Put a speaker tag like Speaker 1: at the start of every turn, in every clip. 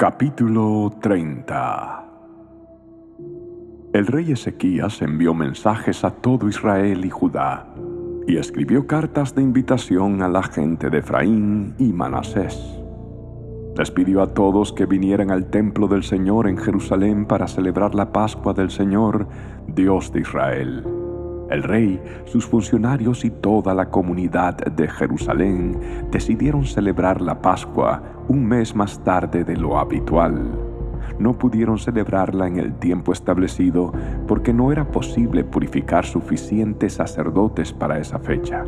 Speaker 1: Capítulo 30 El rey Ezequías envió mensajes a todo Israel y Judá, y escribió cartas de invitación a la gente de Efraín y Manasés. Les pidió a todos que vinieran al templo del Señor en Jerusalén para celebrar la Pascua del Señor, Dios de Israel. El rey, sus funcionarios y toda la comunidad de Jerusalén decidieron celebrar la Pascua un mes más tarde de lo habitual. No pudieron celebrarla en el tiempo establecido porque no era posible purificar suficientes sacerdotes para esa fecha,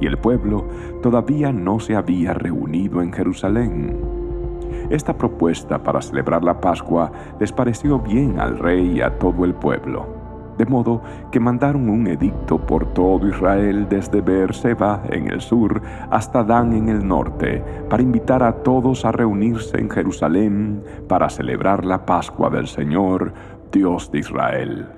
Speaker 1: y el pueblo todavía no se había reunido en Jerusalén. Esta propuesta para celebrar la Pascua les pareció bien al rey y a todo el pueblo de modo que mandaron un edicto por todo Israel desde Beerseba en el sur hasta Dan en el norte, para invitar a todos a reunirse en Jerusalén para celebrar la Pascua del Señor, Dios de Israel.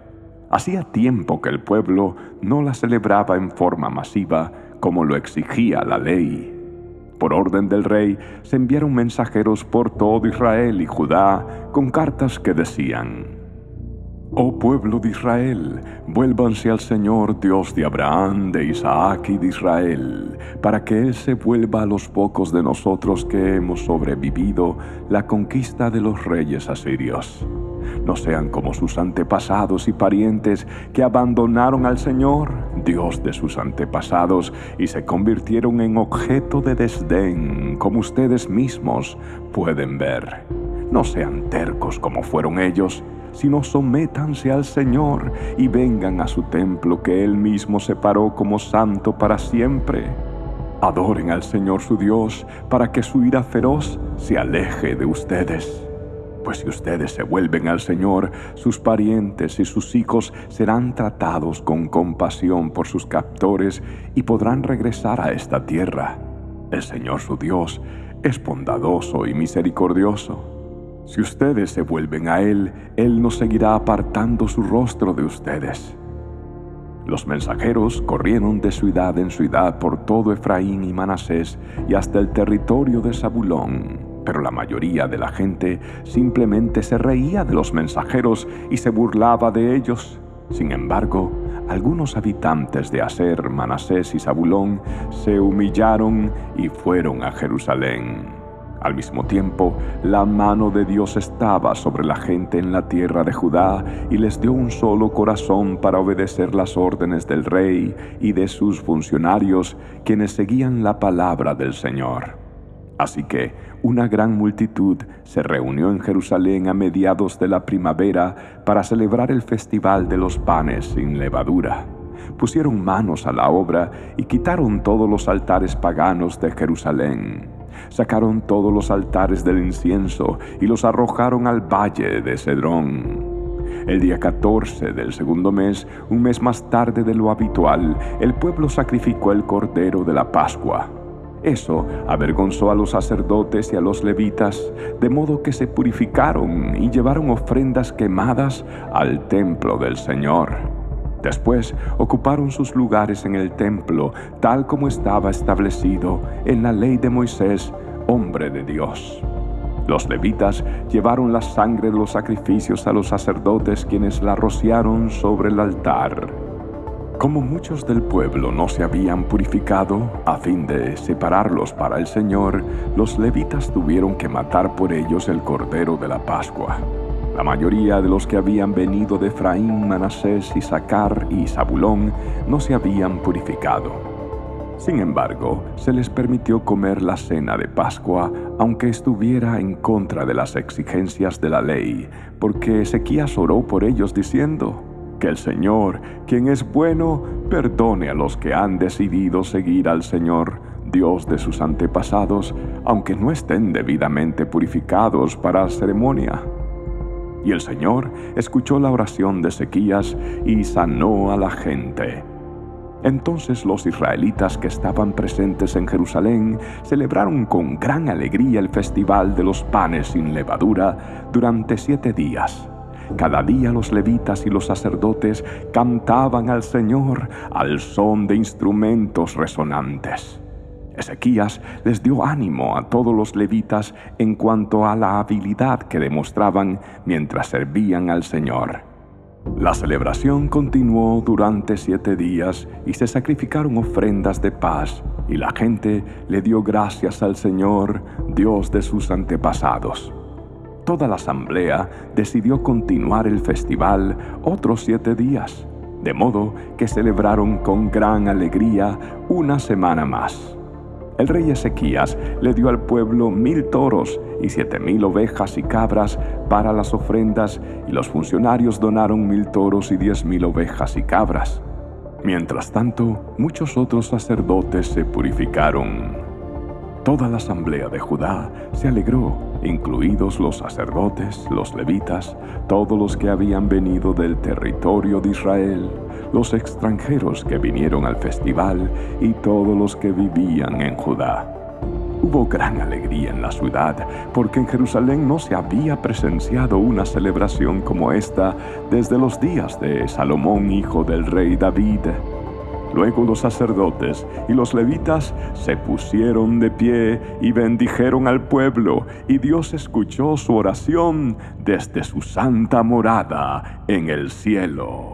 Speaker 1: Hacía tiempo que el pueblo no la celebraba en forma masiva como lo exigía la ley. Por orden del rey se enviaron mensajeros por todo Israel y Judá con cartas que decían, Oh pueblo de Israel, vuélvanse al Señor Dios de Abraham, de Isaac y de Israel, para que Él se vuelva a los pocos de nosotros que hemos sobrevivido la conquista de los reyes asirios. No sean como sus antepasados y parientes que abandonaron al Señor, Dios de sus antepasados, y se convirtieron en objeto de desdén, como ustedes mismos pueden ver. No sean tercos como fueron ellos, sino sométanse al Señor y vengan a su templo que Él mismo separó como santo para siempre. Adoren al Señor su Dios para que su ira feroz se aleje de ustedes. Pues si ustedes se vuelven al Señor, sus parientes y sus hijos serán tratados con compasión por sus captores y podrán regresar a esta tierra. El Señor su Dios es bondadoso y misericordioso si ustedes se vuelven a Él, Él no seguirá apartando su rostro de ustedes. Los mensajeros corrieron de ciudad en ciudad por todo Efraín y Manasés y hasta el territorio de Zabulón, pero la mayoría de la gente simplemente se reía de los mensajeros y se burlaba de ellos. Sin embargo, algunos habitantes de Aser, Manasés y Zabulón se humillaron y fueron a Jerusalén. Al mismo tiempo, la mano de Dios estaba sobre la gente en la tierra de Judá y les dio un solo corazón para obedecer las órdenes del rey y de sus funcionarios, quienes seguían la palabra del Señor. Así que una gran multitud se reunió en Jerusalén a mediados de la primavera para celebrar el festival de los panes sin levadura. Pusieron manos a la obra y quitaron todos los altares paganos de Jerusalén sacaron todos los altares del incienso y los arrojaron al valle de Cedrón. El día 14 del segundo mes, un mes más tarde de lo habitual, el pueblo sacrificó el cordero de la Pascua. Eso avergonzó a los sacerdotes y a los levitas, de modo que se purificaron y llevaron ofrendas quemadas al templo del Señor. Después ocuparon sus lugares en el templo, tal como estaba establecido en la ley de Moisés, hombre de Dios. Los levitas llevaron la sangre de los sacrificios a los sacerdotes quienes la rociaron sobre el altar. Como muchos del pueblo no se habían purificado, a fin de separarlos para el Señor, los levitas tuvieron que matar por ellos el cordero de la Pascua. La mayoría de los que habían venido de Efraín, Manasés, Isaacar y Zabulón no se habían purificado. Sin embargo, se les permitió comer la cena de Pascua, aunque estuviera en contra de las exigencias de la ley, porque Ezequías oró por ellos diciendo, que el Señor, quien es bueno, perdone a los que han decidido seguir al Señor, Dios de sus antepasados, aunque no estén debidamente purificados para ceremonia. Y el Señor escuchó la oración de Ezequías y sanó a la gente. Entonces los israelitas que estaban presentes en Jerusalén celebraron con gran alegría el festival de los panes sin levadura durante siete días. Cada día los levitas y los sacerdotes cantaban al Señor al son de instrumentos resonantes. Ezequías les dio ánimo a todos los levitas en cuanto a la habilidad que demostraban mientras servían al Señor. La celebración continuó durante siete días y se sacrificaron ofrendas de paz y la gente le dio gracias al Señor, Dios de sus antepasados. Toda la asamblea decidió continuar el festival otros siete días, de modo que celebraron con gran alegría una semana más. El rey Ezequías le dio al pueblo mil toros y siete mil ovejas y cabras para las ofrendas y los funcionarios donaron mil toros y diez mil ovejas y cabras. Mientras tanto, muchos otros sacerdotes se purificaron. Toda la asamblea de Judá se alegró, incluidos los sacerdotes, los levitas, todos los que habían venido del territorio de Israel, los extranjeros que vinieron al festival y todos los que vivían en Judá. Hubo gran alegría en la ciudad, porque en Jerusalén no se había presenciado una celebración como esta desde los días de Salomón, hijo del rey David. Luego los sacerdotes y los levitas se pusieron de pie y bendijeron al pueblo, y Dios escuchó su oración desde su santa morada en el cielo.